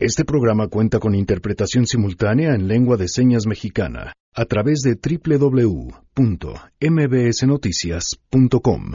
Este programa cuenta con interpretación simultánea en lengua de señas mexicana a través de www.mbsnoticias.com.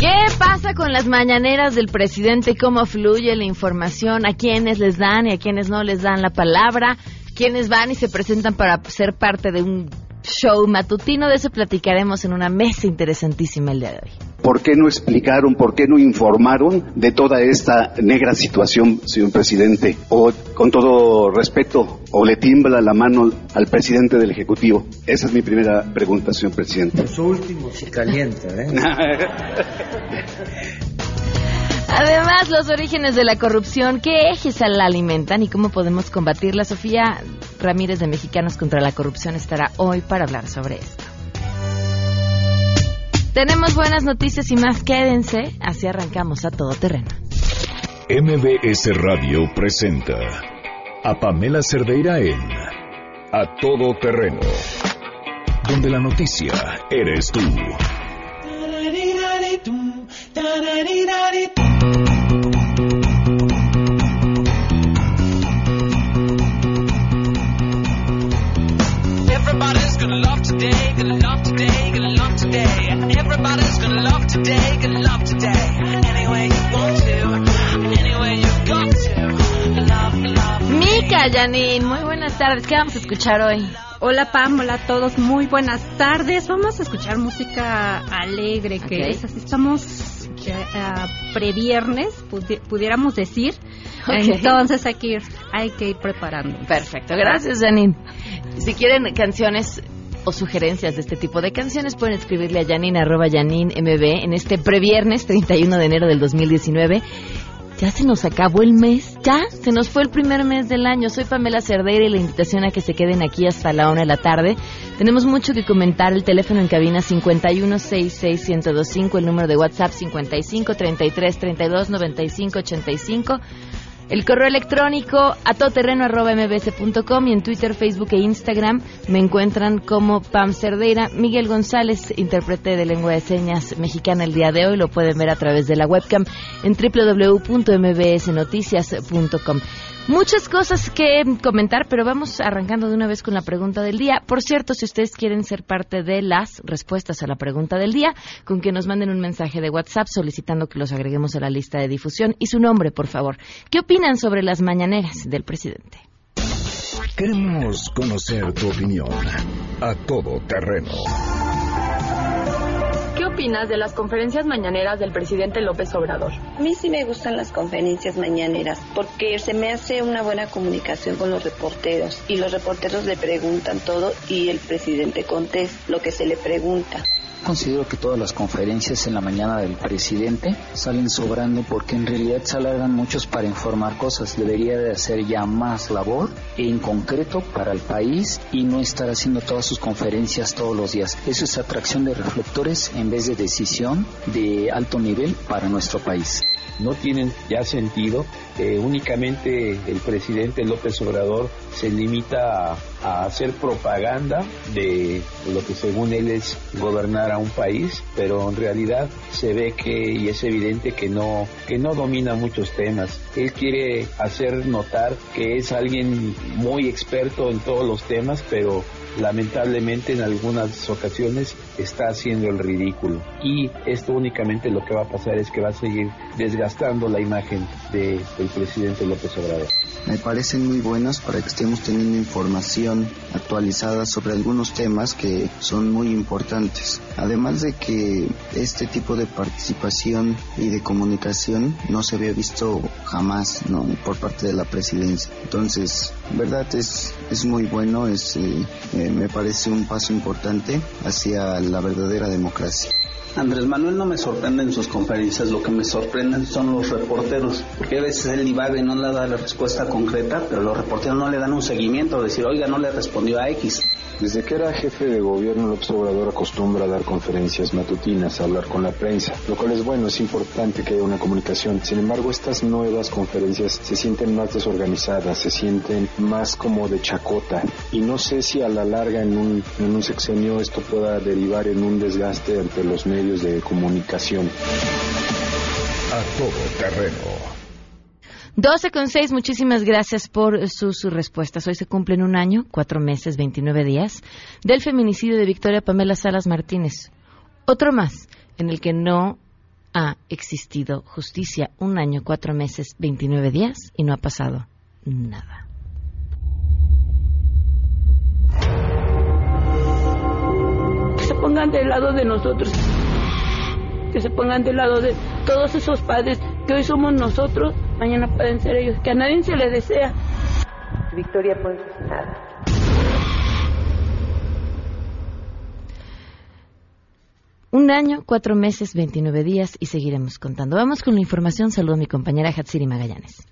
¿Qué pasa con las mañaneras del presidente? ¿Cómo fluye la información? ¿A quiénes les dan y a quiénes no les dan la palabra? ¿Quiénes van y se presentan para ser parte de un show matutino? De eso platicaremos en una mesa interesantísima el día de hoy. ¿Por qué no explicaron, por qué no informaron de toda esta negra situación, señor presidente? O, con todo respeto, o le tiembla la mano al presidente del Ejecutivo. Esa es mi primera pregunta, señor presidente. Su último se calienta, ¿eh? Además, los orígenes de la corrupción, qué ejes la alimentan y cómo podemos combatirla. Sofía Ramírez de Mexicanos contra la Corrupción estará hoy para hablar sobre esto. Tenemos buenas noticias y más, quédense, así arrancamos a todo terreno. MBS Radio presenta a Pamela Cerdeira en A Todo Terreno, donde la noticia eres tú. Everybody's gonna love today, gonna love today, gonna love today. Everybody's gonna love today, gonna love today. Any way you want to, any way you got to. Love, love. Mica, Janine, muy buenas tardes. ¿Qué vamos a escuchar hoy? Hola Pam, hola a todos, muy buenas tardes. Vamos a escuchar música alegre, que Ok. es así, estamos a previernes, pudi- pudiéramos decir. Ok. Entonces hay que ir, hay que ir preparando. Perfecto, gracias Janine. Si quieren canciones o sugerencias de este tipo de canciones, pueden escribirle a Janine arroba Janine MB en este previernes 31 de enero del 2019. Ya se nos acabó el mes, ya se nos fue el primer mes del año. Soy Pamela Cerdeira y la invitación a que se queden aquí hasta la una de la tarde. Tenemos mucho que comentar. El teléfono en cabina 5166125, el número de WhatsApp 5533329585. El correo electrónico a y en Twitter, Facebook e Instagram me encuentran como Pam Cerdeira. Miguel González, intérprete de lengua de señas mexicana el día de hoy, lo pueden ver a través de la webcam en www.mbsnoticias.com. Muchas cosas que comentar, pero vamos arrancando de una vez con la pregunta del día. Por cierto, si ustedes quieren ser parte de las respuestas a la pregunta del día, con que nos manden un mensaje de WhatsApp solicitando que los agreguemos a la lista de difusión y su nombre, por favor. ¿Qué opinan sobre las mañaneras del presidente? Queremos conocer tu opinión. A Todo Terreno. ¿Qué opinas de las conferencias mañaneras del presidente López Obrador? A mí sí me gustan las conferencias mañaneras porque se me hace una buena comunicación con los reporteros y los reporteros le preguntan todo y el presidente contesta lo que se le pregunta. Considero que todas las conferencias en la mañana del presidente salen sobrando porque en realidad se alargan muchos para informar cosas. Debería de hacer ya más labor en concreto para el país y no estar haciendo todas sus conferencias todos los días. Eso es atracción de reflectores en vez de decisión de alto nivel para nuestro país. no tienen ya sentido. Eh, únicamente el presidente López Obrador se limita a, a hacer propaganda de lo que según él es gobernar a un país, pero en realidad se ve que y es evidente que no que no domina muchos temas. Él quiere hacer notar que es alguien muy experto en todos los temas, pero lamentablemente en algunas ocasiones está haciendo el ridículo. Y esto únicamente lo que va a pasar es que va a seguir desgastando la imagen de- del presidente López Obrador. Me parecen muy buenas para que estemos teniendo información actualizada sobre algunos temas que son muy importantes. Además de que este tipo de participación y de comunicación no se había visto jamás ¿no? por parte de la presidencia. Entonces, verdad es, es muy bueno, es, eh, eh, me parece un paso importante hacia la verdadera democracia. Andrés Manuel no me sorprende en sus conferencias, lo que me sorprenden son los reporteros, porque a veces él divaga y no le da la respuesta concreta, pero los reporteros no le dan un seguimiento, decir, oiga, no le respondió a X. Desde que era jefe de gobierno, López Obrador acostumbra a dar conferencias matutinas, a hablar con la prensa, lo cual es bueno, es importante que haya una comunicación. Sin embargo, estas nuevas conferencias se sienten más desorganizadas, se sienten más como de chacota. Y no sé si a la larga en un, en un sexenio esto pueda derivar en un desgaste ante los medios de comunicación. A todo terreno. 12 con 6, muchísimas gracias por sus, sus respuestas. Hoy se cumplen un año, cuatro meses, 29 días, del feminicidio de Victoria Pamela Salas Martínez. Otro más, en el que no ha existido justicia. Un año, cuatro meses, 29 días y no ha pasado nada. que se pongan del lado de nosotros, que se pongan del lado de todos esos padres que hoy somos nosotros, mañana pueden ser ellos, que a nadie se le desea. Victoria Ponce nada. Un año, cuatro meses, 29 días y seguiremos contando. Vamos con la información. Saludo a mi compañera Hatsiri Magallanes.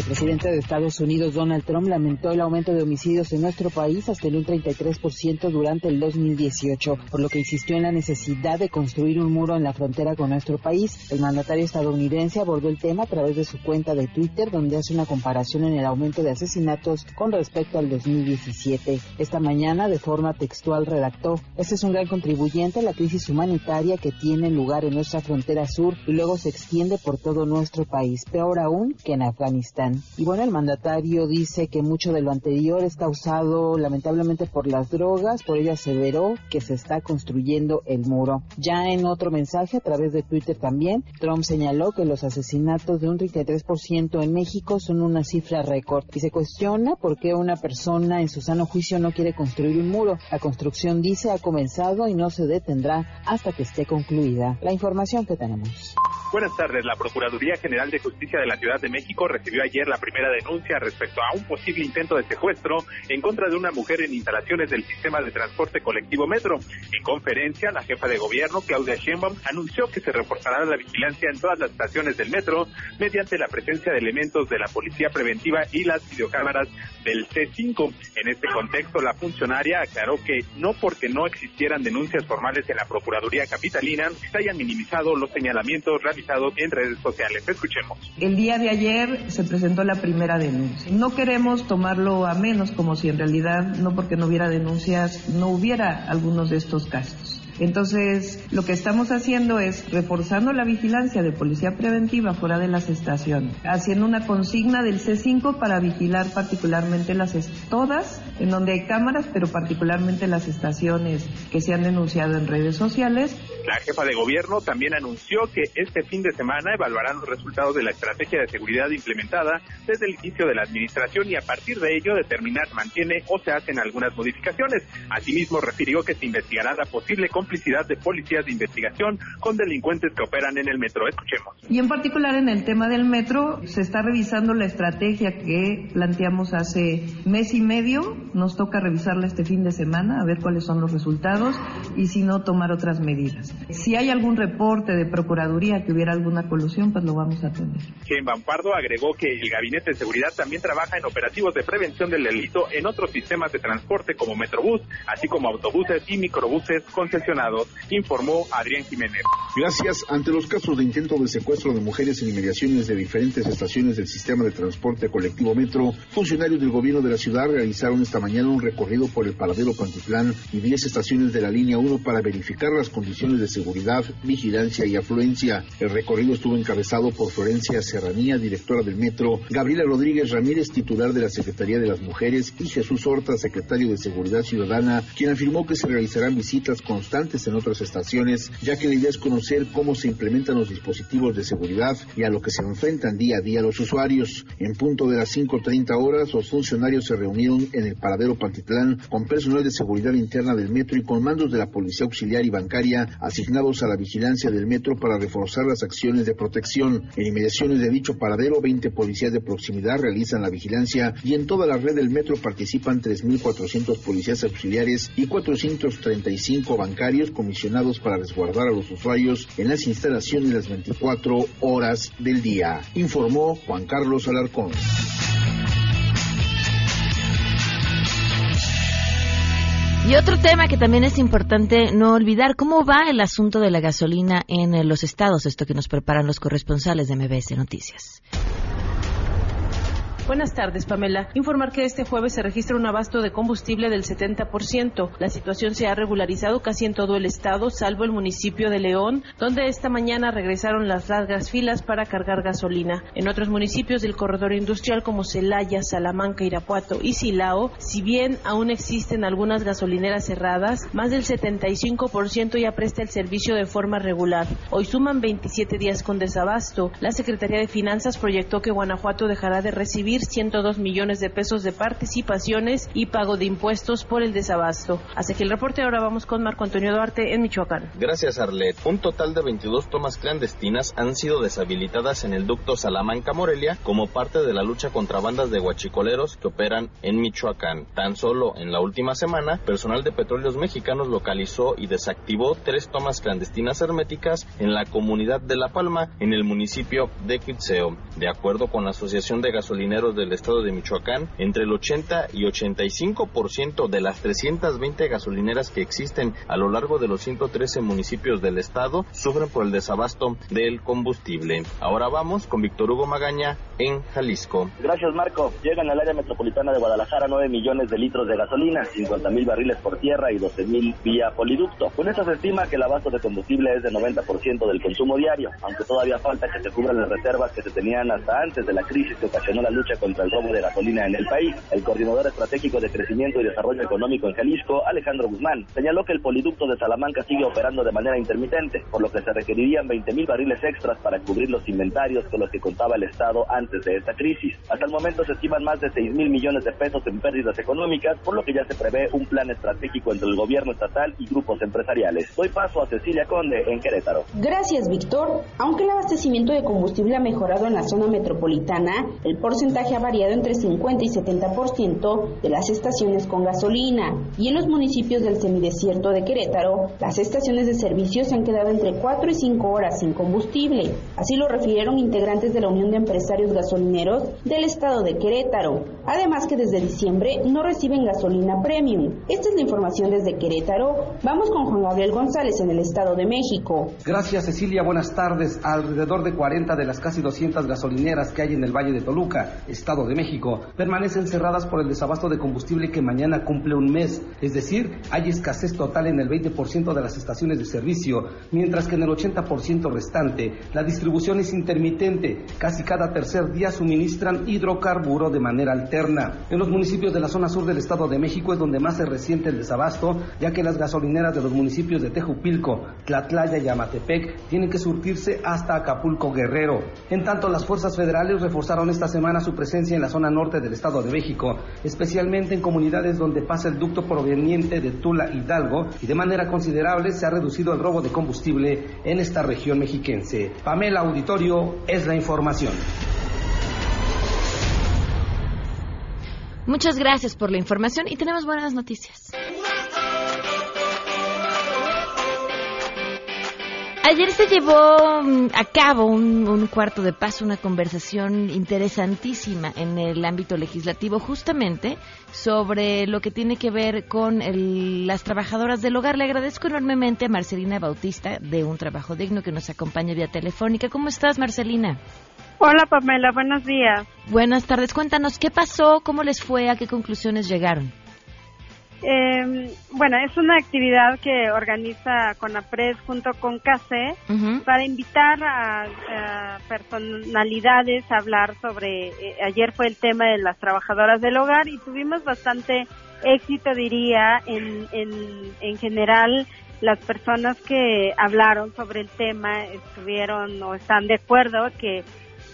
El presidente de Estados Unidos, Donald Trump, lamentó el aumento de homicidios en nuestro país hasta el un 33% durante el 2018, por lo que insistió en la necesidad de construir un muro en la frontera con nuestro país. El mandatario estadounidense abordó el tema a través de su cuenta de Twitter, donde hace una comparación en el aumento de asesinatos con respecto al 2017. Esta mañana, de forma textual, redactó, este es un gran contribuyente a la crisis humanitaria que tiene lugar en nuestra frontera sur y luego se extiende por todo nuestro país, peor aún que en Afganistán. Y bueno, el mandatario dice que mucho de lo anterior es causado lamentablemente por las drogas, por ello aseveró que se está construyendo el muro. Ya en otro mensaje a través de Twitter también, Trump señaló que los asesinatos de un 33% en México son una cifra récord y se cuestiona por qué una persona en su sano juicio no quiere construir un muro. La construcción, dice, ha comenzado y no se detendrá hasta que esté concluida. La información que tenemos. Buenas tardes. La Procuraduría General de Justicia de la Ciudad de México recibió ayer la primera denuncia respecto a un posible intento de secuestro en contra de una mujer en instalaciones del sistema de transporte colectivo Metro. En conferencia, la jefa de gobierno, Claudia Sheinbaum, anunció que se reforzará la vigilancia en todas las estaciones del metro mediante la presencia de elementos de la Policía Preventiva y las videocámaras del C5. En este contexto, la funcionaria aclaró que no porque no existieran denuncias formales en la Procuraduría Capitalina, se hayan minimizado los señalamientos realizados en redes sociales. Escuchemos. El día de ayer se presentó la primera denuncia. No queremos tomarlo a menos como si en realidad, no porque no hubiera denuncias, no hubiera algunos de estos casos. Entonces, lo que estamos haciendo es reforzando la vigilancia de policía preventiva fuera de las estaciones, haciendo una consigna del C5 para vigilar particularmente las todas, en donde hay cámaras, pero particularmente las estaciones que se han denunciado en redes sociales. La jefa de gobierno también anunció que este fin de semana evaluarán los resultados de la estrategia de seguridad implementada desde el inicio de la administración y a partir de ello determinar mantiene o se hacen algunas modificaciones. Asimismo, refirió que se investigará la posible complicidad de policías de investigación con delincuentes que operan en el metro. Escuchemos. Y en particular en el tema del metro, se está revisando la estrategia que planteamos hace mes y medio. Nos toca revisarla este fin de semana, a ver cuáles son los resultados y si no, tomar otras medidas. Si hay algún reporte de Procuraduría que hubiera alguna colusión, pues lo vamos a atender. Shane Bampardo agregó que el Gabinete de Seguridad también trabaja en operativos de prevención del delito en otros sistemas de transporte como Metrobús, así como autobuses y microbuses concesionados, informó Adrián Jiménez. Gracias. Ante los casos de intento de secuestro de mujeres en inmediaciones de diferentes estaciones del sistema de transporte colectivo Metro, funcionarios del gobierno de la ciudad realizaron esta mañana un recorrido por el paradero Pantitlán y 10 estaciones de la línea 1 para verificar las condiciones de seguridad, vigilancia y afluencia. El recorrido estuvo encabezado por Florencia Serranía, directora del Metro, Gabriela Rodríguez Ramírez, titular de la Secretaría de las Mujeres, y Jesús Horta, secretario de Seguridad Ciudadana, quien afirmó que se realizarán visitas constantes en otras estaciones, ya que la idea es conocer cómo se implementan los dispositivos de seguridad y a lo que se enfrentan día a día los usuarios. En punto de las 5.30 horas, los funcionarios se reunieron en el paradero Pantitlán con personal de seguridad interna del metro y con mandos de la Policía Auxiliar y Bancaria asignados a la vigilancia del metro para reforzar las acciones de protección. En inmediaciones de dicho paradero, 20 policías de proximidad realizan la vigilancia y en toda la red del metro participan 3.400 policías auxiliares y 435 bancarios comisionados para resguardar a los usuarios en las instalaciones las 24 horas del día, informó Juan Carlos Alarcón. Y otro tema que también es importante no olvidar, ¿cómo va el asunto de la gasolina en eh, los estados? Esto que nos preparan los corresponsales de MBS Noticias. Buenas tardes, Pamela. Informar que este jueves se registra un abasto de combustible del 70%. La situación se ha regularizado casi en todo el estado, salvo el municipio de León, donde esta mañana regresaron las largas filas para cargar gasolina. En otros municipios del corredor industrial como Celaya, Salamanca, Irapuato y Silao, si bien aún existen algunas gasolineras cerradas, más del 75% ya presta el servicio de forma regular. Hoy suman 27 días con desabasto. La Secretaría de Finanzas proyectó que Guanajuato dejará de recibir 102 millones de pesos de participaciones y pago de impuestos por el desabasto. Así que el reporte ahora vamos con Marco Antonio Duarte en Michoacán. Gracias, Arlet. Un total de 22 tomas clandestinas han sido deshabilitadas en el ducto Salamanca-Morelia como parte de la lucha contra bandas de guachicoleros que operan en Michoacán. Tan solo en la última semana, personal de petróleos mexicanos localizó y desactivó tres tomas clandestinas herméticas en la comunidad de La Palma, en el municipio de Quitseo. De acuerdo con la Asociación de Gasolineros del Estado de Michoacán, entre el 80 y 85% de las 320 gasolineras que existen a lo largo de los 113 municipios del estado sufren por el desabasto del combustible. Ahora vamos con Víctor Hugo Magaña en Jalisco. Gracias, Marco. Llegan al área metropolitana de Guadalajara 9 millones de litros de gasolina, 50 mil barriles por tierra y 12 mil vía poliducto. Con esto se estima que el abasto de combustible es de 90% del consumo diario, aunque todavía falta que se cubran las reservas que se tenían hasta antes de la crisis que ocasionó la lucha contra el robo de gasolina en el país. El coordinador estratégico de crecimiento y desarrollo económico en Jalisco, Alejandro Guzmán, señaló que el poliducto de Salamanca sigue operando de manera intermitente, por lo que se requerirían 20 mil barriles extras para cubrir los inventarios con los que contaba el Estado antes de esta crisis. Hasta el momento se estiman más de 6 mil millones de pesos en pérdidas económicas, por lo que ya se prevé un plan estratégico entre el gobierno estatal y grupos empresariales. Doy paso a Cecilia Conde en Querétaro. Gracias, Víctor. Aunque el abastecimiento de combustible ha mejorado en la zona metropolitana, el porcentaje ha variado entre 50 y 70% de las estaciones con gasolina. Y en los municipios del semidesierto de Querétaro, las estaciones de servicio se han quedado entre 4 y 5 horas sin combustible. Así lo refirieron integrantes de la Unión de Empresarios Gasolineros del estado de Querétaro. Además que desde diciembre no reciben gasolina premium. Esta es la información desde Querétaro. Vamos con Juan Gabriel González en el estado de México. Gracias Cecilia, buenas tardes. Alrededor de 40 de las casi 200 gasolineras que hay en el Valle de Toluca, Estado de México, permanecen cerradas por el desabasto de combustible que mañana cumple un mes. Es decir, hay escasez total en el 20% de las estaciones de servicio, mientras que en el 80% restante la distribución es intermitente. Casi cada tercer día suministran hidrocarburo de manera alterna. En los municipios de la zona sur del Estado de México es donde más se resiente el desabasto, ya que las gasolineras de los municipios de Tejupilco, Tlatlaya y Amatepec tienen que surtirse hasta Acapulco Guerrero. En tanto, las fuerzas federales reforzaron esta semana su presencia en la zona norte del Estado de México, especialmente en comunidades donde pasa el ducto proveniente de Tula Hidalgo y de manera considerable se ha reducido el robo de combustible en esta región mexiquense. Pamela Auditorio es la información. Muchas gracias por la información y tenemos buenas noticias. Ayer se llevó mm, a cabo un, un, cuarto de paso, una conversación interesantísima en el ámbito legislativo, justamente sobre lo que tiene que ver con el, las trabajadoras del hogar. Le agradezco enormemente a Marcelina Bautista de Un Trabajo Digno que nos acompaña vía telefónica. ¿Cómo estás, Marcelina? Hola, Pamela. Buenos días. Buenas tardes. Cuéntanos qué pasó, cómo les fue, a qué conclusiones llegaron. Eh, bueno, es una actividad que organiza CONAPRES junto con uh -huh. para invitar a, a, personalidades a hablar sobre, eh, ayer fue el tema de las trabajadoras del hogar y tuvimos bastante éxito, diría, en, en, en general las personas que hablaron sobre el tema estuvieron o están de acuerdo que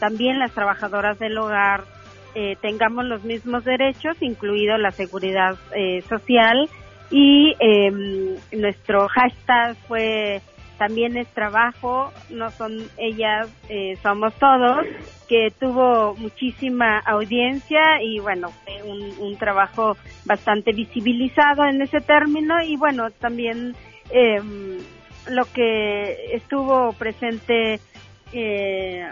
también las trabajadoras del hogar eh, tengamos los mismos derechos, incluido la seguridad eh, social. Y eh, nuestro hashtag fue también es trabajo, no son ellas, eh, somos todos, que tuvo muchísima audiencia y bueno, un, un trabajo bastante visibilizado en ese término y bueno, también eh, lo que estuvo presente eh,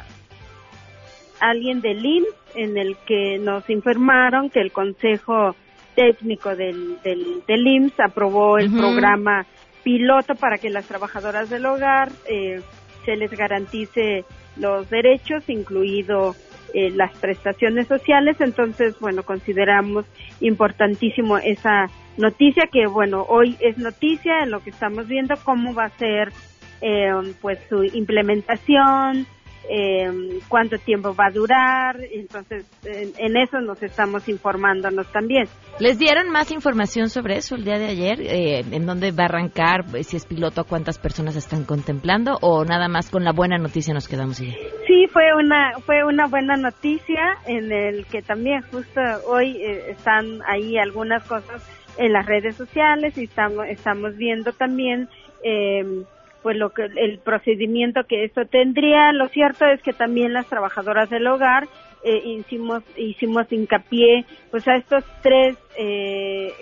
alguien del IMSS en el que nos informaron que el Consejo Técnico del, del, del IMSS aprobó el uh -huh. programa piloto para que las trabajadoras del hogar eh, se les garantice los derechos, incluido eh, las prestaciones sociales. Entonces, bueno, consideramos importantísimo esa noticia que, bueno, hoy es noticia en lo que estamos viendo cómo va a ser eh, pues su implementación, eh, cuánto tiempo va a durar, entonces en, eso nos estamos informándonos también. ¿Les dieron más información sobre eso el día de ayer? Eh, ¿En dónde va a arrancar? Si es piloto, cuántas personas están contemplando? ¿O nada más con la buena noticia nos quedamos ahí? Sí, fue una, fue una buena noticia en el que también justo hoy eh, están ahí algunas cosas en las redes sociales y estamos, estamos viendo también eh, pues lo que el procedimiento que esto tendría. Lo cierto es que también las trabajadoras del hogar eh, hicimos hicimos hincapié pues a estos tres eh,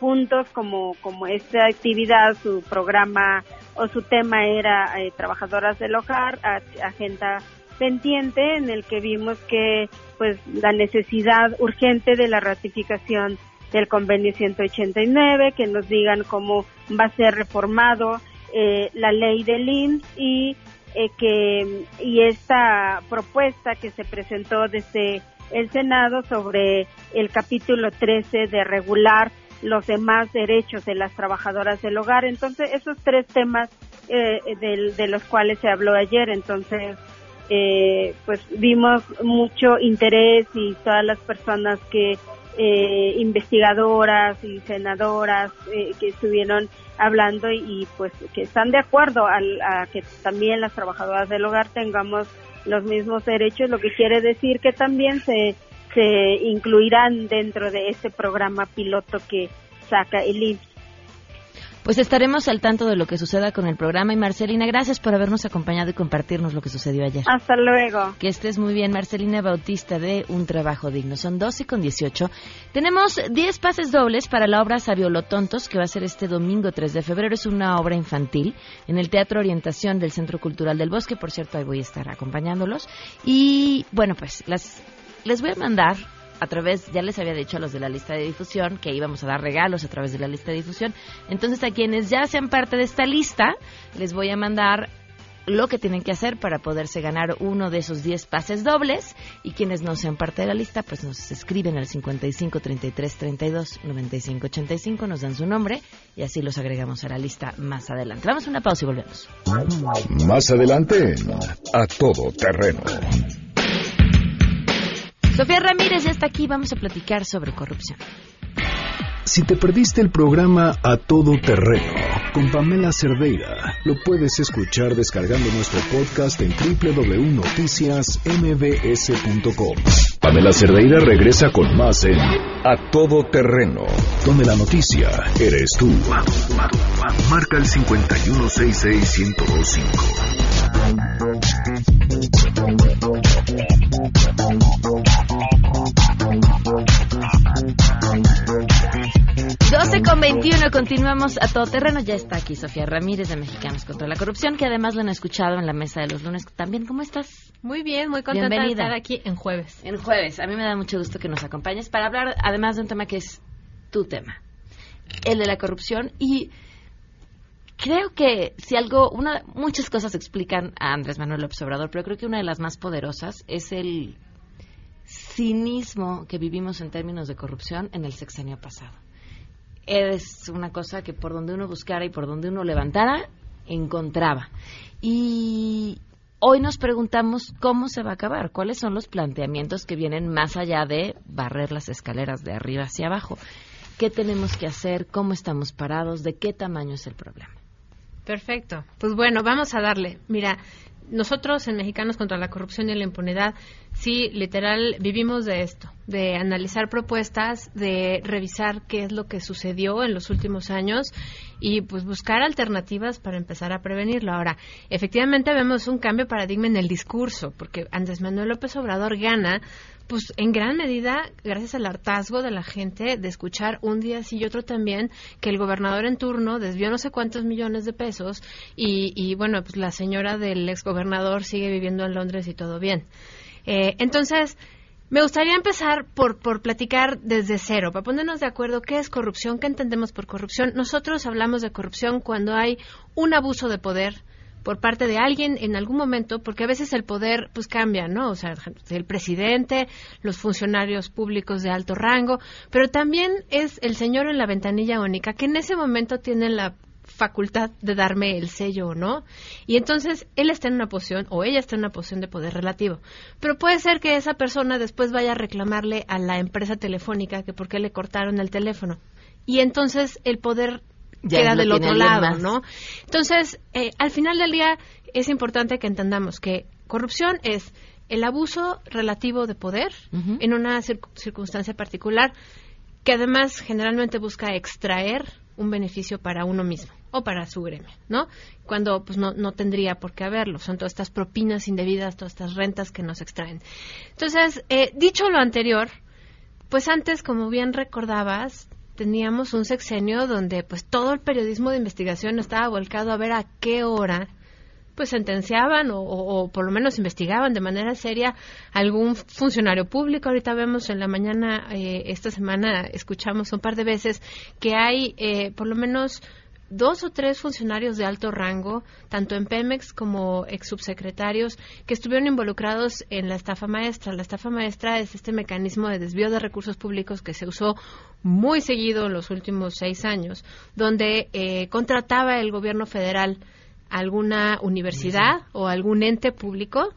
puntos como como esta actividad su programa o su tema era eh, trabajadoras del hogar agenda pendiente en el que vimos que pues la necesidad urgente de la ratificación del convenio 189 que nos digan cómo va a ser reformado eh, la ley del IMSS y eh, que y esta propuesta que se presentó desde el Senado sobre el capítulo 13 de regular los demás derechos de las trabajadoras del hogar. Entonces, esos tres temas eh, de, los cuales se habló ayer, entonces, pues vimos mucho interés y todas las personas que eh, investigadoras y senadoras eh, que estuvieron hablando y, pues que están de acuerdo al, a que también las trabajadoras del hogar tengamos los mismos derechos, lo que quiere decir que también se, se incluirán dentro de este programa piloto que saca el IMSS. Pues estaremos al tanto de lo que suceda con el programa. Y Marcelina, gracias por habernos acompañado y compartirnos lo que sucedió ayer. Hasta luego. Que estés muy bien, Marcelina Bautista de Un Trabajo Digno. Son 12 con 18. Tenemos 10 pases dobles para la obra Sabiolotontos, que va a ser este domingo 3 de febrero. Es una obra infantil en el Teatro Orientación del Centro Cultural del Bosque. Por cierto, ahí voy a estar acompañándolos. Y bueno, pues las, les voy a mandar a través, ya les había dicho a los de la lista de difusión que íbamos a dar regalos a través de la lista de difusión. Entonces, a quienes ya sean parte de esta lista, les voy a mandar lo que tienen que hacer para poderse ganar uno de esos 10 pases dobles y quienes no sean parte de la lista pues nos escriben al 55 33 32 95 85 nos dan su nombre y así los agregamos a la lista más adelante. Vamos a una pausa y volvemos. Más adelante a todo terreno. Sofía Ramírez ya está aquí, vamos a platicar sobre corrupción. Si te perdiste el programa A Todo Terreno con Pamela Cerdeira, lo puedes escuchar descargando nuestro podcast en www.noticiasmbs.com. Pamela Cerdeira regresa con más en A Todo Terreno, donde la noticia eres tú. Marca el 5166125. Continuamos a todo terreno. Ya está aquí Sofía Ramírez de Mexicanos contra la Corrupción, que además lo han escuchado en la mesa de los lunes. También, ¿cómo estás? Muy bien, muy contenta de estar aquí en jueves. En jueves. A mí me da mucho gusto que nos acompañes para hablar, además de un tema que es tu tema, el de la corrupción. Y creo que si algo, una, muchas cosas explican a Andrés Manuel López Obrador, pero creo que una de las más poderosas es el cinismo que vivimos en términos de corrupción en el sexenio pasado es una cosa que por donde uno buscara y por donde uno levantara, encontraba. Y hoy nos preguntamos cómo se va a acabar, cuáles son los planteamientos que vienen más allá de barrer las escaleras de arriba hacia abajo. ¿Qué tenemos que hacer? ¿Cómo estamos parados? ¿De qué tamaño es el problema? Perfecto. Pues bueno, vamos a darle. Mira, nosotros en Mexicanos contra la Corrupción y la Impunidad, sí, literal, vivimos de esto, de analizar propuestas, de revisar qué es lo que sucedió en los últimos años y pues buscar alternativas para empezar a prevenirlo. Ahora, efectivamente vemos un cambio de paradigma en el discurso, porque Andrés Manuel López Obrador gana pues en gran medida gracias al hartazgo de la gente de escuchar un día sí y otro también que el gobernador en turno desvió no sé cuántos millones de pesos y, y bueno, pues la señora del exgobernador sigue viviendo en Londres y todo bien. Eh, entonces, me gustaría empezar por, por platicar desde cero, para ponernos de acuerdo qué es corrupción, qué entendemos por corrupción. Nosotros hablamos de corrupción cuando hay un abuso de poder por parte de alguien en algún momento, porque a veces el poder pues cambia, ¿no? O sea, el presidente, los funcionarios públicos de alto rango, pero también es el señor en la ventanilla única que en ese momento tiene la facultad de darme el sello o no. Y entonces él está en una posición o ella está en una posición de poder relativo. Pero puede ser que esa persona después vaya a reclamarle a la empresa telefónica que por qué le cortaron el teléfono. Y entonces el poder queda del otro lado, ¿no? Entonces, eh, al final del día es importante que entendamos que corrupción es el abuso relativo de poder en una circunstancia particular que además generalmente busca extraer un beneficio para uno mismo o para su gremio, ¿no? Cuando pues no, no tendría por qué haberlo. Son todas estas propinas indebidas, todas estas rentas que nos extraen. Entonces, eh, dicho lo anterior, pues antes, como bien recordabas, teníamos un sexenio donde pues todo el periodismo de investigación estaba volcado a ver a qué hora pues sentenciaban o, por lo menos investigaban de manera seria algún funcionario público. Ahorita vemos en la mañana, eh, esta semana escuchamos un par de veces que hay eh, por lo menos dos o tres funcionarios de alto rango, tanto en Pemex como ex subsecretarios, que estuvieron involucrados en la estafa maestra. La estafa maestra es este mecanismo de desvío de recursos públicos que se usó muy seguido en los últimos seis años, donde eh, contrataba el gobierno federal alguna universidad o algún ente público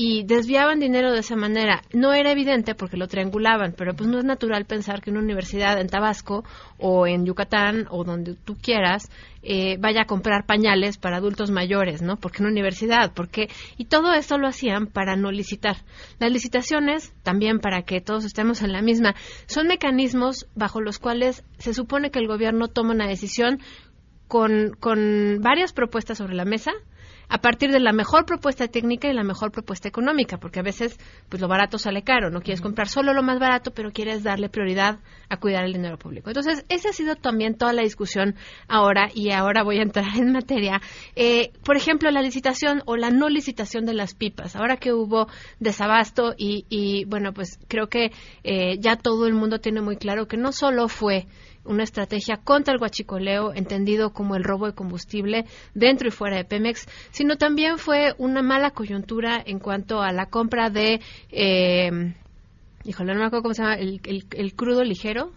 y desviaban dinero de esa manera. No era evidente porque lo triangulaban, pero pues no es natural pensar que una universidad en Tabasco o en Yucatán o donde tú quieras eh, vaya a comprar pañales para adultos mayores, ¿no? Porque una universidad, porque y todo esto lo hacían para no licitar. Las licitaciones también para que todos estemos en la misma son mecanismos bajo los cuales se supone que el gobierno toma una decisión con, con varias propuestas sobre la mesa a partir de la mejor propuesta técnica y la mejor propuesta económica, porque a veces pues lo barato sale caro, no quieres comprar solo lo más barato, pero quieres darle prioridad a cuidar el dinero público. Entonces, esa ha sido también toda la discusión ahora y ahora voy a entrar en materia. Eh, por ejemplo, la licitación o la no licitación de las pipas. Ahora que hubo desabasto y, y bueno, pues creo que eh, ya todo el mundo tiene muy claro que no solo fue una estrategia contra el huachicoleo, entendido como el robo de combustible dentro y fuera de Pemex, sino también fue una mala coyuntura en cuanto a la compra de, eh, híjole, no me acuerdo cómo se llama, el, crudo ligero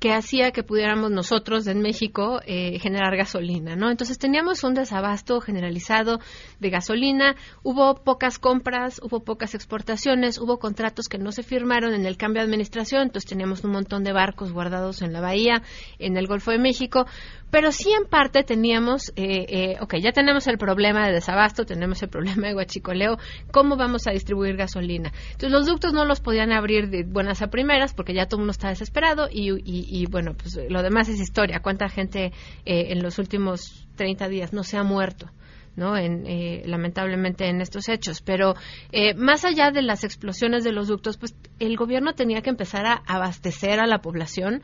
que hacía que pudiéramos nosotros en México eh, generar gasolina, ¿no? Entonces teníamos un desabasto generalizado de gasolina, hubo pocas compras, hubo pocas exportaciones, hubo contratos que no se firmaron en el cambio de administración, entonces teníamos un montón de barcos guardados en la bahía, en el Golfo de México, pero sí en parte teníamos, eh, eh, ok, ya tenemos el problema de desabasto, tenemos el problema de guachicoleo, ¿cómo vamos a distribuir gasolina? Entonces los ductos no los podían abrir de buenas a primeras porque ya todo el mundo está desesperado y, y, bueno, pues lo demás es historia. ¿Cuánta gente eh, en los últimos 30 días no se ha muerto? ¿no? En, eh, lamentablemente en estos hechos. Pero eh, más allá de las explosiones de los ductos, pues el gobierno tenía que empezar a abastecer a la población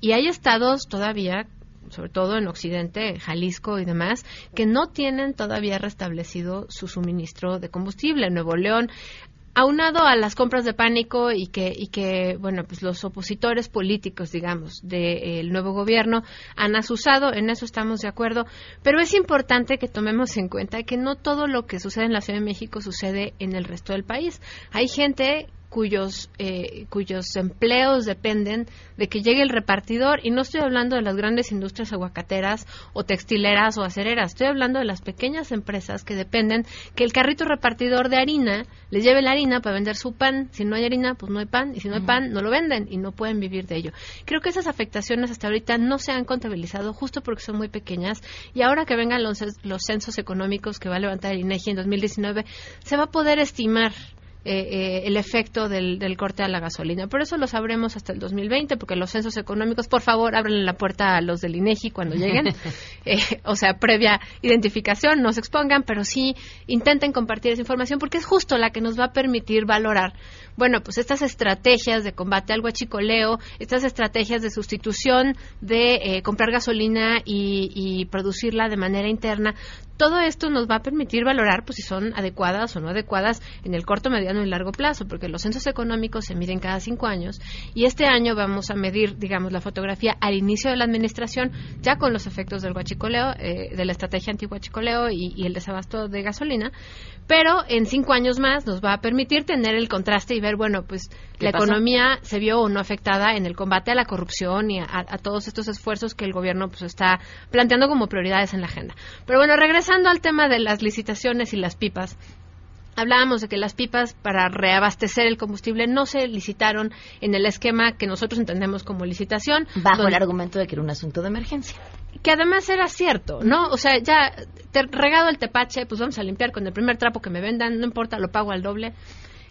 y hay estados todavía sobre todo en Occidente, Jalisco y demás, que no tienen todavía restablecido su suministro de combustible. Nuevo León aunado a las compras de pánico y que, y que bueno, pues los opositores políticos, digamos, del nuevo gobierno han asusado, en eso estamos de acuerdo, pero es importante que tomemos en cuenta que no todo lo que sucede en la Ciudad de México sucede en el resto del país. Hay gente cuyos, eh, cuyos empleos dependen de que llegue el repartidor. Y no estoy hablando de las grandes industrias aguacateras o textileras o acereras. Estoy hablando de las pequeñas empresas que dependen que el carrito repartidor de harina les lleve la harina para vender su pan. Si no hay harina, pues no hay pan. Y si no hay pan, no lo venden y no pueden vivir de ello. Creo que esas afectaciones hasta ahorita no se han contabilizado justo porque son muy pequeñas. Y ahora que vengan los, los censos económicos que va a levantar el INEGI en 2019, se va a poder estimar eh, eh, el efecto del, corte a la gasolina. Por eso lo sabremos hasta el 2020, porque los censos económicos, por favor, abren la puerta a los del INEGI cuando lleguen. Eh, o sea, previa identificación, no se expongan, pero sí intenten compartir esa información, porque es justo la que nos va a permitir valorar bueno, pues estas estrategias de combate al huachicoleo, estas estrategias de sustitución de comprar gasolina y, producirla de manera interna, todo esto nos va a permitir valorar pues si son adecuadas o no adecuadas en el corto, mediano y largo plazo, porque los censos económicos se miden cada cinco años y este año vamos a medir, digamos, la fotografía al inicio de la administración, ya con los efectos del guachicoleo, eh, de la estrategia anti-guachicoleo y, y el desabasto de gasolina, pero en cinco años más nos va a permitir tener el contraste y ver, bueno, pues la pasó? economía se vio o no afectada en el combate a la corrupción y a, a todos estos esfuerzos que el gobierno pues está planteando como prioridades en la agenda. Pero bueno, regresando al tema de las licitaciones y las pipas, Hablábamos de que las pipas para reabastecer el combustible no se licitaron en el esquema que nosotros entendemos como licitación. Bajo donde- el argumento de que era un asunto de emergencia. que además era cierto, ¿no? O sea, ya te, regado el tepache, pues vamos a limpiar con el primer trapo que me vendan, no importa, lo pago al doble.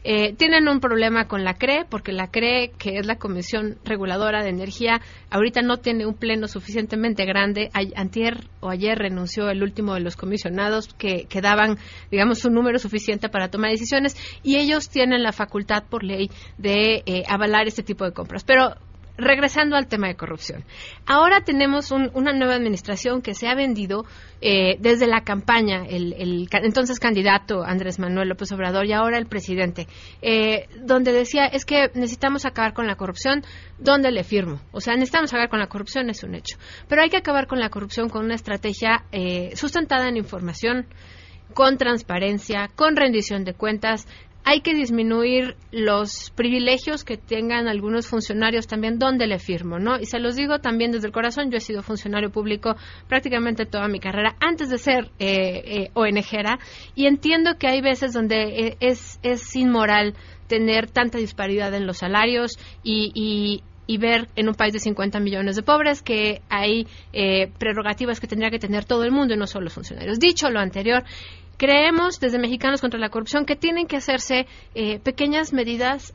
Eh, tienen un problema con la CRE, porque la CRE, que es la Comisión Reguladora de Energía, ahorita no tiene un pleno suficientemente grande. Antier o ayer renunció el último de los comisionados que, que daban, digamos, un número suficiente para tomar decisiones y ellos tienen la facultad por ley de eh, avalar este tipo de compras. Pero regresando al tema de corrupción. Ahora tenemos un- una nueva administración que se ha vendido eh, desde la campaña, el, el entonces candidato Andrés Manuel López Obrador y ahora el presidente, eh, donde decía es que necesitamos acabar con la corrupción, ¿dónde le firmo? O sea, necesitamos acabar con la corrupción, es un hecho. Pero hay que acabar con la corrupción con una estrategia eh, sustentada en información, con transparencia, con rendición de cuentas. Hay que disminuir los privilegios que tengan algunos funcionarios también donde le firmo, ¿no? Y se los digo también desde el corazón, yo he sido funcionario público prácticamente toda mi carrera antes de ser eh, eh, ONGera y entiendo que hay veces donde eh, es, es inmoral tener tanta disparidad en los salarios y, y, y ver en un país de 50 millones de pobres que hay eh, prerrogativas que tendría que tener todo el mundo y no solo los funcionarios. Dicho lo anterior, creemos desde Mexicanos contra la Corrupción que tienen que hacerse eh, pequeñas medidas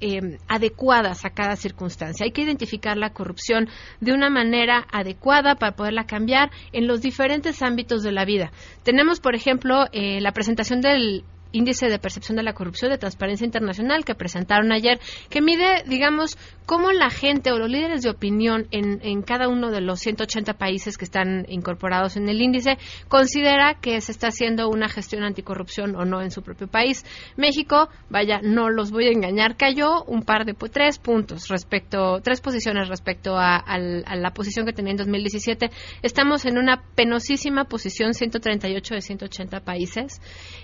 eh, adecuadas a cada circunstancia. Hay que identificar la corrupción de una manera adecuada para poderla cambiar en los diferentes ámbitos de la vida. Tenemos, por ejemplo, eh, la presentación del índice de percepción de la corrupción de Transparencia Internacional que presentaron ayer, que mide, digamos, cómo la gente o los líderes de opinión en, en cada uno de los 180 países que están incorporados en el índice considera que se está haciendo una gestión anticorrupción o no en su propio país. México, vaya, no los voy a engañar, cayó un par de tres puntos respecto, tres posiciones respecto a, a la posición que tenía en 2017. Estamos en una penosísima posición 138 de 180 países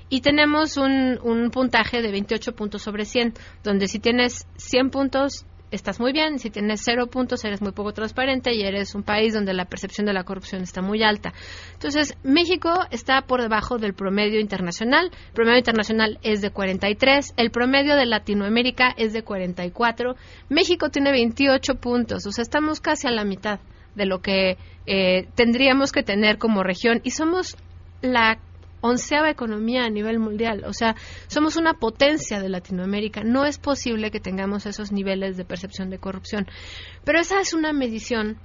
y tenemos un, un puntaje de 28 puntos sobre 100, donde si tienes 100 puntos estás muy bien, si tienes cero puntos eres muy poco transparente y eres un país donde la percepción de la corrupción está muy alta. Entonces, México está por debajo del promedio internacional. El promedio internacional es de 43, el promedio de Latinoamérica es de 44. México tiene 28 puntos, o sea, estamos casi a la mitad de lo que eh, tendríamos que tener como región y somos la onceava economía a nivel mundial. O sea, somos una potencia de Latinoamérica. No es posible que tengamos esos niveles de percepción de corrupción. Pero esa es una medición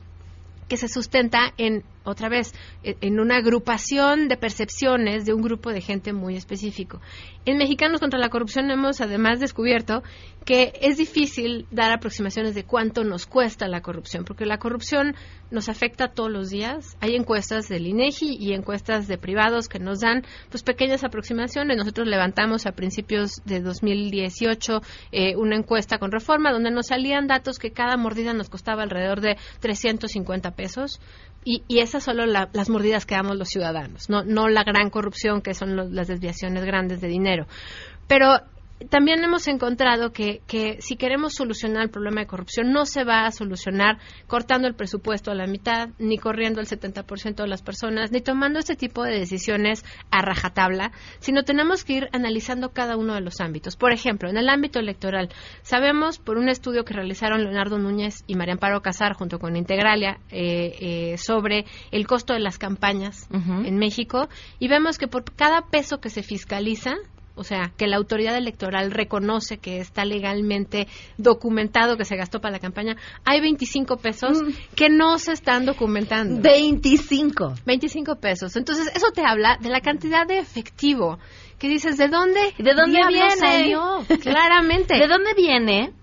que se sustenta en, otra vez, e- en una agrupación de percepciones de un grupo de gente muy específico. En Mexicanos contra la Corrupción hemos además descubierto que es difícil dar aproximaciones de cuánto nos cuesta la corrupción, porque la corrupción nos afecta todos los días. Hay encuestas del INEGI y encuestas de privados que nos dan pues pequeñas aproximaciones. Nosotros levantamos a principios de 2018 eh, una encuesta con reforma donde nos salían datos que cada mordida nos costaba alrededor de 350 pesos. Y, y esas solo la- las mordidas que damos los ciudadanos, no, no la gran corrupción que son las desviaciones grandes de dinero. Pero también hemos encontrado que, que si queremos solucionar el problema de corrupción no se va a solucionar cortando el presupuesto a la mitad, ni corriendo el 70% de las personas, ni tomando este tipo de decisiones a rajatabla, sino tenemos que ir analizando cada uno de los ámbitos. Por ejemplo, en el ámbito electoral, sabemos por un estudio que realizaron Leonardo Núñez y María Amparo Casar junto con Integralia eh, eh, sobre el costo de las campañas en México y vemos que por cada peso que se fiscaliza, o sea, que la autoridad electoral reconoce que está legalmente documentado que se gastó para la campaña, hay 25 pesos que no se están documentando. 25. 25 pesos. Entonces, eso te habla de la cantidad de efectivo que dices, ¿de dónde? ¿De dónde viene? salió? Claramente. ¿De dónde viene?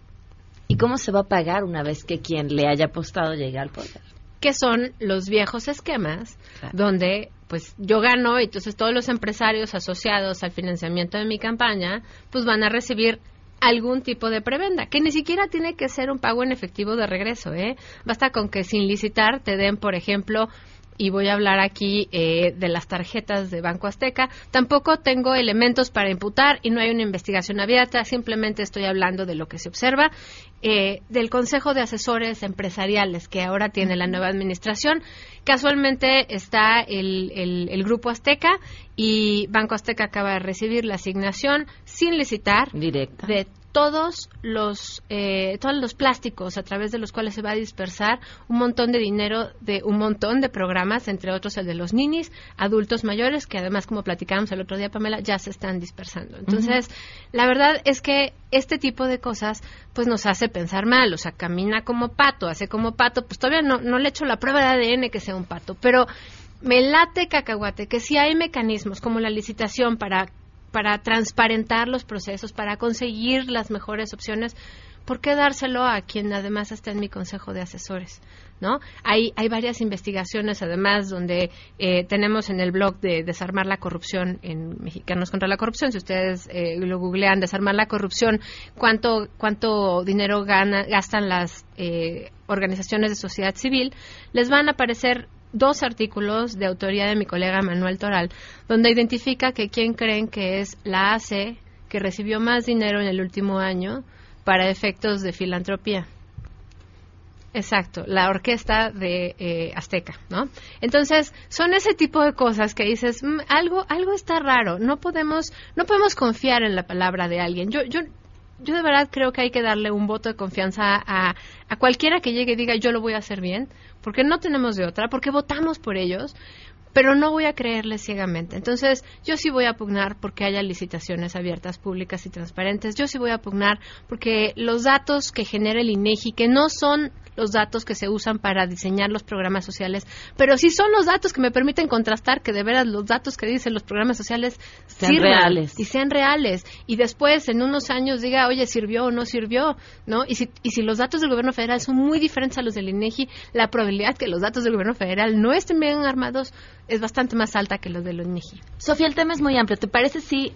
¿Y cómo se va a pagar una vez que quien le haya apostado llegue al poder? que son los viejos esquemas donde pues yo gano entonces todos los empresarios asociados al financiamiento de mi campaña, pues van a recibir algún tipo de prebenda, que ni siquiera tiene que ser un pago en efectivo de regreso, ¿eh? Basta con que sin licitar te den, por ejemplo, y voy a hablar aquí eh, de las tarjetas de Banco Azteca. Tampoco tengo elementos para imputar y no hay una investigación abierta, simplemente estoy hablando de lo que se observa. Eh, del Consejo de Asesores Empresariales que ahora tiene la nueva administración. Casualmente está el, el, Grupo Azteca y Banco Azteca acaba de recibir la asignación sin licitar Directa. de todos los eh, todos los plásticos a través de los cuales se va a dispersar un montón de dinero de un montón de programas entre otros el de los ninis adultos mayores que además como platicábamos el otro día Pamela ya se están dispersando. Entonces la verdad es que este tipo de cosas pues nos hace pensar mal o sea camina como pato hace como pato pues todavía no no le echo la prueba de ADN que sea un pato pero me late cacahuate que si hay mecanismos como la licitación para para transparentar los procesos, para conseguir las mejores opciones, ¿por qué dárselo a quien además está en mi consejo de asesores? ¿No? Hay, hay varias investigaciones, además, donde eh, tenemos en el blog de Desarmar la Corrupción en Mexicanos contra la Corrupción. Si ustedes eh, lo googlean, Desarmar la Corrupción, cuánto, cuánto dinero gastan las eh, organizaciones de sociedad civil, les van a aparecer dos artículos de autoría de mi colega Manuel Toral, donde identifica que quién creen que es la AC que recibió más dinero en el último año para efectos de filantropía. Exacto, la orquesta de eh, Azteca, ¿no? Entonces, son ese tipo de cosas que dices, mm, algo, algo está raro, no podemos, no podemos confiar en la palabra de alguien. Yo, yo, yo de verdad creo que hay que darle un voto de confianza a, a cualquiera que llegue y diga yo lo voy a hacer bien, porque no tenemos de otra, porque votamos por ellos, pero no voy a creerles ciegamente. Entonces, yo sí voy a pugnar porque haya licitaciones abiertas, públicas y transparentes. Yo sí voy a pugnar porque los datos que genera el INEGI, que no son los datos que se usan para diseñar los programas sociales, pero sí son los datos que me permiten contrastar que de veras los datos que dicen los programas sociales sean reales y sean reales y después en unos años diga, oye, sirvió o no sirvió, ¿no? Y si, y si los datos del gobierno federal son muy diferentes a los del INEGI, la probabilidad que los datos del gobierno federal no estén bien armados es bastante más alta que los del INEGI. Sofía, el tema es muy amplio. ¿Te parece si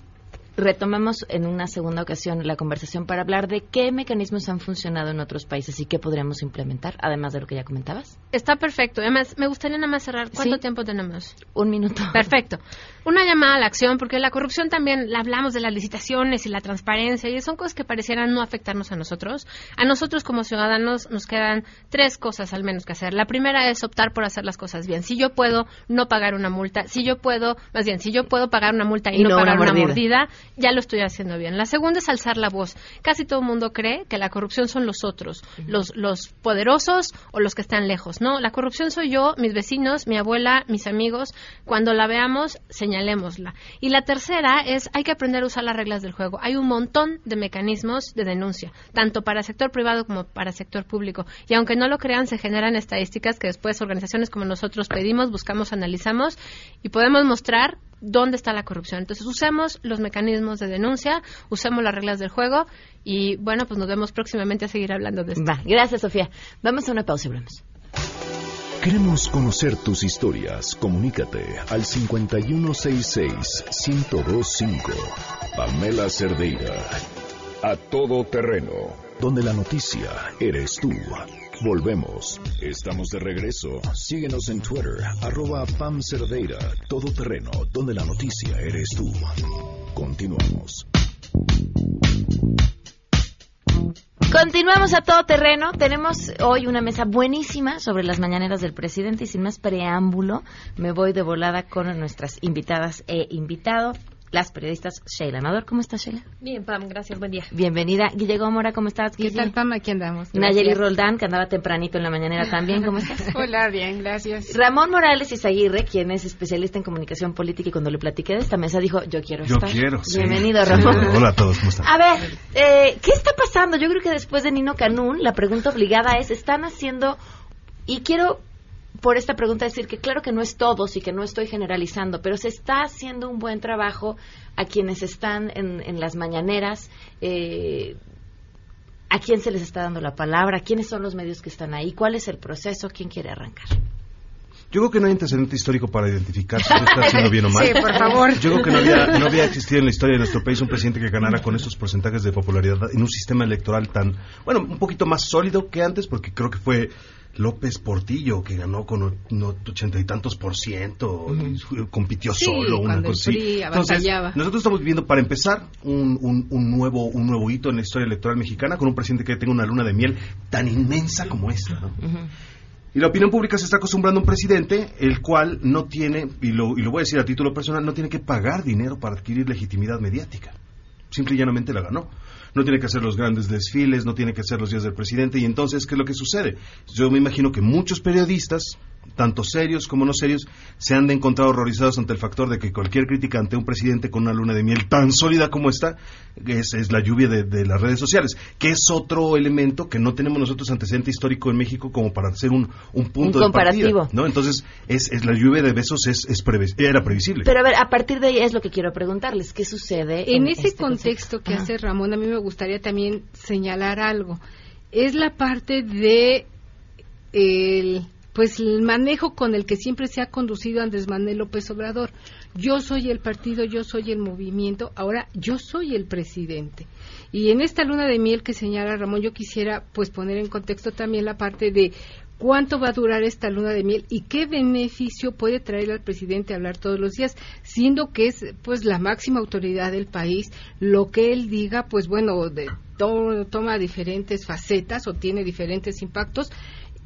retomemos en una segunda ocasión la conversación para hablar de qué mecanismos han funcionado en otros países y qué podríamos implementar, además de lo que ya comentabas. Está perfecto. Además, me gustaría nada más cerrar. ¿Cuánto tiempo tenemos? Un minuto. Perfecto. Una llamada a la acción, porque la corrupción también la hablamos de las licitaciones y la transparencia, y son cosas que parecieran no afectarnos a nosotros. A nosotros como ciudadanos nos quedan tres cosas al menos que hacer. La primera es optar por hacer las cosas bien. Si yo puedo no pagar una multa, si yo puedo, más bien, si yo puedo pagar una multa y, no, pagar una mordida ya lo estoy haciendo bien. La segunda es alzar la voz. Casi todo el mundo cree que la corrupción son los otros, los, los poderosos o los que están lejos. No, la corrupción soy yo, mis vecinos, mi abuela, mis amigos. Cuando la veamos, señalémosla. Y la tercera es hay que aprender a usar las reglas del juego. Hay un montón de mecanismos de denuncia, tanto para sector privado como para sector público. Y aunque no lo crean, se generan estadísticas que después organizaciones como nosotros pedimos, buscamos, analizamos y podemos mostrar dónde está la corrupción. Entonces, usemos los mecanismos de denuncia, usemos las reglas del juego y, bueno, pues nos vemos próximamente a seguir hablando de esto. gracias, Sofía. Vamos a una pausa y volvemos. Queremos conocer tus historias. Comunícate al 5166-1025. Pamela Cerdeira. A todo terreno. Donde la noticia eres tú. Volvemos. Estamos de regreso. Síguenos en Twitter, arroba Pam todo terreno, donde la noticia eres tú. Continuamos. Continuamos a todo terreno. Tenemos hoy una mesa buenísima sobre las mañaneras del presidente y sin más preámbulo me voy de volada con nuestras invitadas e invitado las periodistas Sheila Nador. ¿Cómo estás, Sheila? Bien, Pam, gracias, buen día. Bienvenida. Guille Gómora, ¿cómo estás, Guille? ¿Qué tal, Pam? Aquí andamos. Nayeli Roldán, que andaba tempranito en la mañanera también, ¿cómo estás? Hola, bien, gracias. Ramón Morales Izaguirre, quien es especialista en comunicación política y cuando le platiqué de esta mesa dijo, yo quiero yo estar. Yo quiero, sí. Bienvenido, Ramón. Hola a todos, ¿cómo están? A ver, eh, ¿qué está pasando? Yo creo que después de Nino Canún, la pregunta obligada es, ¿están haciendo... Y quiero por esta pregunta decir que claro que no es todos y que no estoy generalizando, pero se está haciendo un buen trabajo a quienes están en, las mañaneras. Eh, ¿A quién se les está dando la palabra? ¿Quiénes son los medios que están ahí? ¿Cuál es el proceso? ¿Quién quiere arrancar? Yo creo que no hay antecedente histórico para identificar si está haciendo bien o mal. Sí, por favor. Yo creo que no había, no había existido en la historia de nuestro país un presidente que ganara con estos porcentajes de popularidad en un sistema electoral tan, bueno, un poquito más sólido que antes, porque creo que fue López Portillo, que ganó con ochenta y tantos por ciento, compitió solo, una cosa así. Entonces, nosotros estamos viviendo, para empezar, un, un, nuevo, un nuevo hito en la historia electoral mexicana, con un presidente que tenga una luna de miel tan inmensa como esta. ¿no? Y la opinión pública se está acostumbrando a un presidente el cual no tiene, y lo, y lo voy a decir a título personal, no tiene que pagar dinero para adquirir legitimidad mediática. Simple y llanamente la ganó no tiene que hacer los grandes desfiles, no tiene que hacer los días del presidente. Y entonces, ¿qué es lo que sucede? Yo me imagino que muchos periodistas tanto serios como no serios, se han de encontrar horrorizados ante el factor de que cualquier crítica ante un presidente con una luna de miel tan sólida como esta es, es la lluvia de, las redes sociales, que es otro elemento que no tenemos nosotros antecedente histórico en México como para hacer un, un punto de partida, ¿no? Entonces, es, es, la lluvia de besos es, es era previsible. Pero a ver, a partir de ahí es lo que quiero preguntarles, ¿qué sucede? En, ese este contexto que hace Ramón, a mí me gustaría también señalar algo. Es la parte de el pues el manejo con el que siempre se ha conducido Andrés Manuel López Obrador. Yo soy el partido, yo soy el movimiento, ahora yo soy el presidente. Y en esta luna de miel que señala Ramón, yo quisiera pues poner en contexto también la parte de cuánto va a durar esta luna de miel y qué beneficio puede traer al presidente hablar todos los días, siendo que es pues la máxima autoridad del país, lo que él diga, pues bueno, de, toma diferentes facetas o tiene diferentes impactos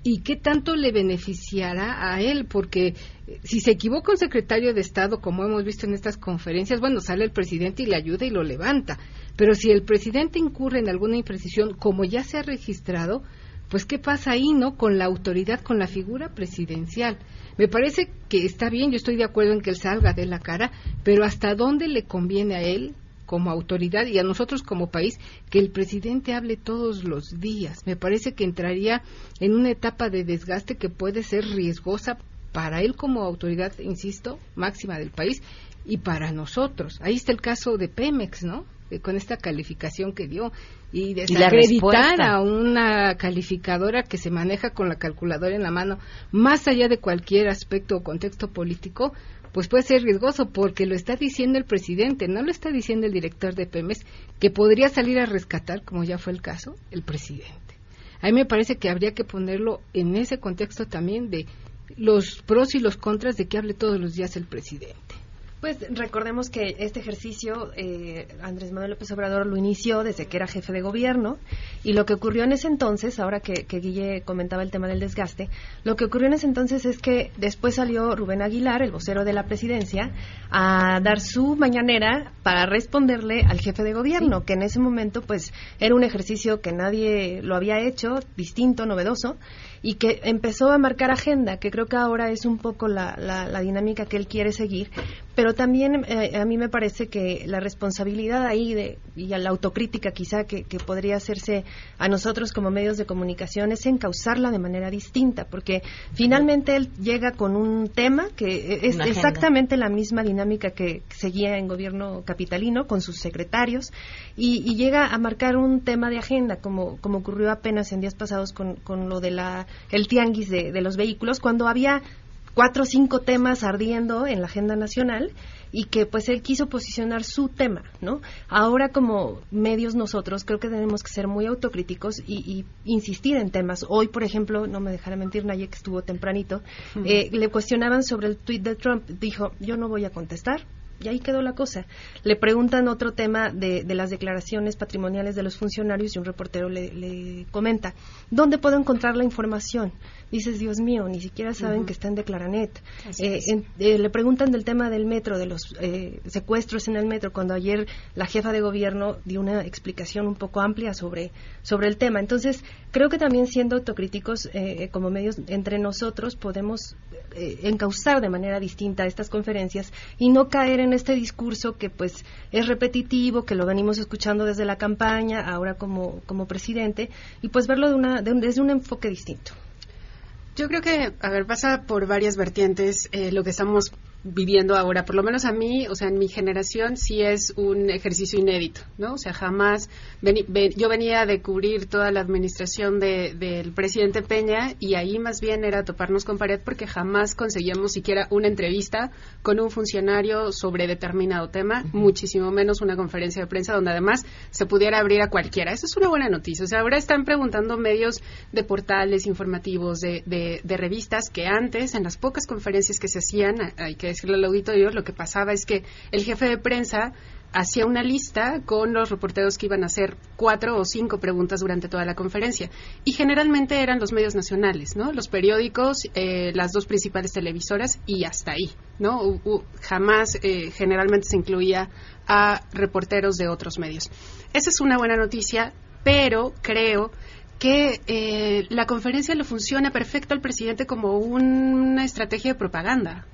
y qué tanto le beneficiará a él, porque eh, si se equivoca un secretario de Estado, como hemos visto en estas conferencias, bueno, sale el presidente y le ayuda y lo levanta. Pero si el presidente incurre en alguna imprecisión, como ya se ha registrado, pues qué pasa ahí, ¿no? Con la autoridad, con la figura presidencial. Me parece que está bien, yo estoy de acuerdo en que él salga de la cara, pero ¿hasta dónde le conviene a él como autoridad y a nosotros como país que el presidente hable todos los días. Me parece que entraría en una etapa de desgaste que puede ser riesgosa para él como autoridad, insisto, máxima del país y para nosotros. Ahí está el caso de Pemex, ¿no? Con esta calificación que dio y desacreditar a una calificadora que se maneja con la calculadora en la mano, más allá de cualquier aspecto o contexto político, pues puede ser riesgoso porque lo está diciendo el presidente, no lo está diciendo el director de Pemex, que podría salir a rescatar, como ya fue el caso, el presidente. A mí me parece que habría que ponerlo en ese contexto también de los pros y los contras de que hable todos los días el presidente. Pues recordemos que este ejercicio eh, Andrés Manuel López Obrador lo inició desde que era jefe de gobierno y lo que ocurrió en ese entonces, ahora que, que, Guille comentaba el tema del desgaste, lo que ocurrió en ese entonces es que después salió Rubén Aguilar, el vocero de la presidencia, a dar su mañanera para responderle al jefe de gobierno, que en ese momento pues era un ejercicio que nadie lo había hecho, distinto, novedoso, y que empezó a marcar agenda, que creo que ahora es un poco la, la, dinámica que él quiere seguir, pero también eh, a mí me parece que la responsabilidad ahí de, y a la autocrítica quizá que, que, podría hacerse a nosotros como medios de comunicación es encauzarla de manera distinta, porque finalmente él llega con un tema que es exactamente la misma dinámica que seguía en gobierno capitalino con sus secretarios y, y llega a marcar un tema de agenda, como, como ocurrió apenas en días pasados con, con lo de la el tianguis de, los vehículos, cuando había cuatro o cinco temas ardiendo en la agenda nacional y que pues él quiso posicionar su tema, ¿no? Ahora como medios nosotros creo que tenemos que ser muy autocríticos y, insistir en temas. Hoy, por ejemplo, no me dejará mentir nadie que estuvo tempranito, eh, le cuestionaban sobre el tweet de Trump, dijo, yo no voy a contestar, y ahí quedó la cosa. Le preguntan otro tema de, las declaraciones patrimoniales de los funcionarios y un reportero le, comenta, ¿dónde puedo encontrar la información? Dices, Dios mío, ni siquiera saben que está en Declaranet. Eh, eh, le preguntan del tema del metro, de los eh, secuestros en el metro, cuando ayer la jefa de gobierno dio una explicación un poco amplia sobre, sobre el tema. Entonces, creo que también siendo autocríticos como medios entre nosotros podemos encauzar de manera distinta estas conferencias y no caer en este discurso que pues es repetitivo, que lo venimos escuchando desde la campaña, ahora como, como presidente, y pues verlo de una, desde un enfoque distinto. Yo creo que, a ver, pasa por varias vertientes eh, lo que estamos viviendo ahora. Por lo menos a mí, o sea, en mi generación sí es un ejercicio inédito, ¿no? O sea, jamás yo venía de cubrir toda la administración del presidente Peña y ahí más bien era toparnos con pared porque jamás conseguíamos siquiera una entrevista con un funcionario sobre determinado tema, muchísimo menos una conferencia de prensa donde además se pudiera abrir a cualquiera. Eso es una buena noticia. O sea, ahora están preguntando medios de portales informativos, de, de revistas que antes, en las pocas conferencias que se hacían, hay que decirle al auditorio, lo que pasaba es que el jefe de prensa hacía una lista con los reporteros que iban a hacer cuatro o cinco preguntas durante toda la conferencia. Y generalmente eran los medios nacionales, ¿no? Los periódicos, eh, las dos principales televisoras y hasta ahí, ¿no? jamás eh, generalmente se incluía a reporteros de otros medios. Esa es una buena noticia, pero creo que eh, la conferencia le funciona perfecto al presidente como una estrategia de propaganda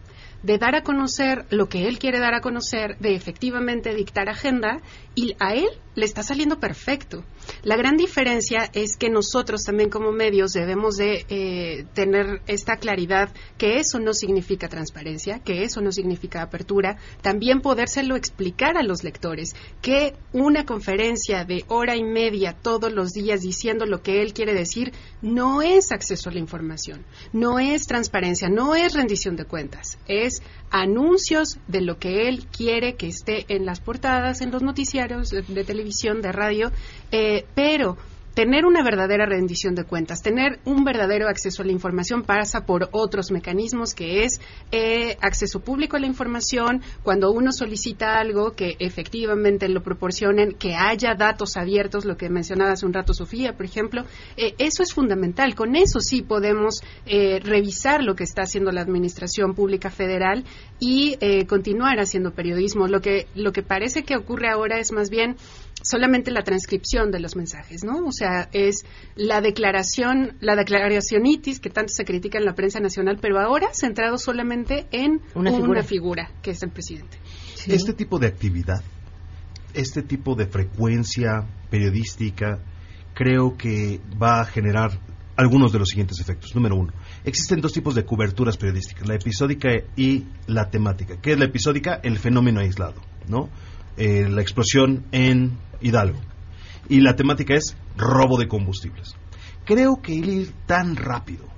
de dar a conocer lo que él quiere dar a conocer, de efectivamente dictar agenda, y a él le está saliendo perfecto. La gran diferencia es que nosotros también como medios debemos de eh, tener esta claridad que eso no significa transparencia, que eso no significa apertura, también podérselo explicar a los lectores, que una conferencia de hora y media todos los días diciendo lo que él quiere decir no es acceso a la información, no es transparencia, no es rendición de cuentas, es anuncios de lo que él quiere que esté en las portadas, en los noticiarios de, televisión, de radio, eh, pero tener una verdadera rendición de cuentas, tener un verdadero acceso a la información pasa por otros mecanismos que es eh, acceso público a la información, cuando uno solicita algo que efectivamente lo proporcionen, que haya datos abiertos, lo que mencionaba hace un rato Sofía, por ejemplo, eh, eso es fundamental. Con eso sí podemos eh, revisar lo que está haciendo la Administración Pública Federal y continuar haciendo periodismo. Lo que, lo que parece que ocurre ahora es más bien solamente la transcripción de los mensajes, ¿no? O sea, es la declaración, la declaracionitis que tanto se critica en la prensa nacional, pero ahora centrado solamente en una, figura. que es el presidente. Este tipo de actividad, este tipo de frecuencia periodística, creo que va a generar algunos de los siguientes efectos. Número uno, existen dos tipos de coberturas periodísticas, la episódica y la temática. ¿Qué es la episódica? El fenómeno aislado, ¿no? Eh, la explosión en Hidalgo. Y la temática es robo de combustibles. Creo que ir tan rápido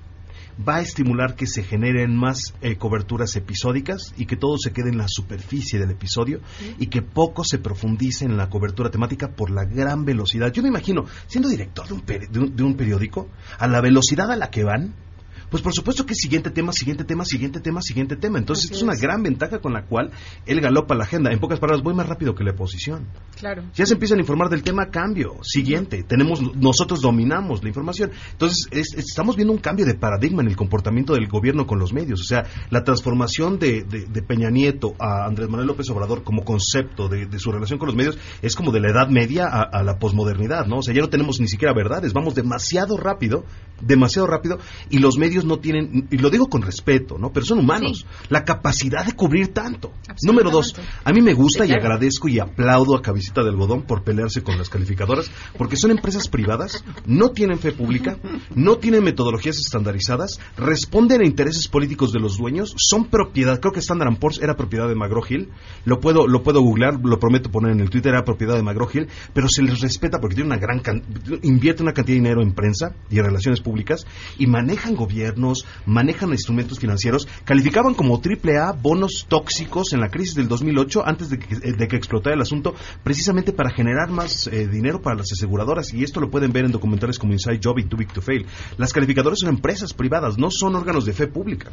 va a estimular que se generen más eh, coberturas episódicas y que todo se quede en la superficie del episodio y que poco se profundice en la cobertura temática por la gran velocidad. Yo me imagino, siendo director de un periódico, a la velocidad a la que van, pues por supuesto que es siguiente tema, siguiente tema, siguiente tema, siguiente tema. Entonces, es una gran ventaja con la cual él galopa la agenda. En pocas palabras, voy más rápido que la oposición. Claro. Ya se empiezan a informar del tema, cambio. Siguiente. Tenemos, nosotros dominamos la información. Entonces, estamos viendo un cambio de paradigma en el comportamiento del gobierno con los medios. O sea, la transformación de, Peña Nieto a Andrés Manuel López Obrador como concepto de, su relación con los medios es como de la edad media a, a la posmodernidad, ¿no? O sea, ya no tenemos ni siquiera verdades. Vamos demasiado rápido, demasiado rápido, y los medios no tienen, y lo digo con respeto, ¿no? Pero son humanos, la capacidad de cubrir tanto. Número dos, a mí me gusta y agradezco y aplaudo a Cabecita del Algodón por pelearse con las calificadoras, porque son empresas privadas, no tienen fe pública, no tienen metodologías estandarizadas, responden a intereses políticos de los dueños, son propiedad, creo que Standard Poor's era propiedad de McGraw Hill, lo puedo, lo puedo googlear, lo prometo poner en el Twitter, era propiedad de McGraw Hill, pero se les respeta porque tiene una gran, invierte una cantidad de dinero en prensa y en relaciones públicas y manejan gobierno manejan instrumentos financieros, calificaban como triple A bonos tóxicos en la crisis del 2008 antes de que, eh, de que explotara el asunto, precisamente para generar más eh, dinero para las aseguradoras. Y esto lo pueden ver en documentales como Inside Job y Too Big to Fail. Las calificadoras son empresas privadas, no son órganos de fe pública.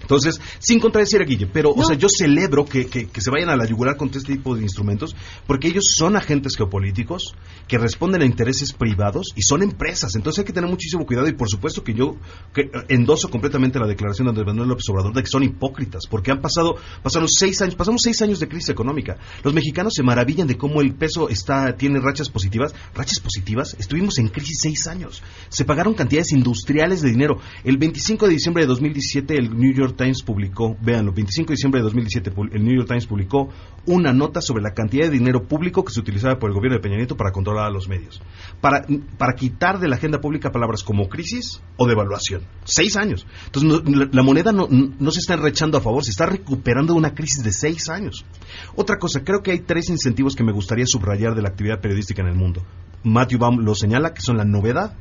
Entonces, sin contradecir a Guille, pero, o sea, yo celebro que, que, se vayan a la yugular con este tipo de instrumentos, porque ellos son agentes geopolíticos que responden a intereses privados y son empresas. Entonces hay que tener muchísimo cuidado y por supuesto que yo que eh, endoso completamente la declaración de Andrés Manuel López Obrador de que son hipócritas, porque han pasado, pasaron seis años, pasamos seis años de crisis económica. Los mexicanos se maravillan de cómo el peso está, tiene rachas positivas. Rachas positivas, estuvimos en crisis seis años. Se pagaron cantidades industriales de dinero. El 25 de diciembre de 2017 el New York York Times publicó, véanlo, 25 de diciembre de 2017, el New York Times publicó una nota sobre la cantidad de dinero público que se utilizaba por el gobierno de Peña Nieto para controlar a los medios. Para, para quitar de la agenda pública palabras como crisis o devaluación. Seis años. Entonces, la, moneda no, se está enrechando a favor, se está recuperando una crisis de seis años. Otra cosa, creo que hay tres incentivos que me gustaría subrayar de la actividad periodística en el mundo. Matthew Baum lo señala, que son la novedad,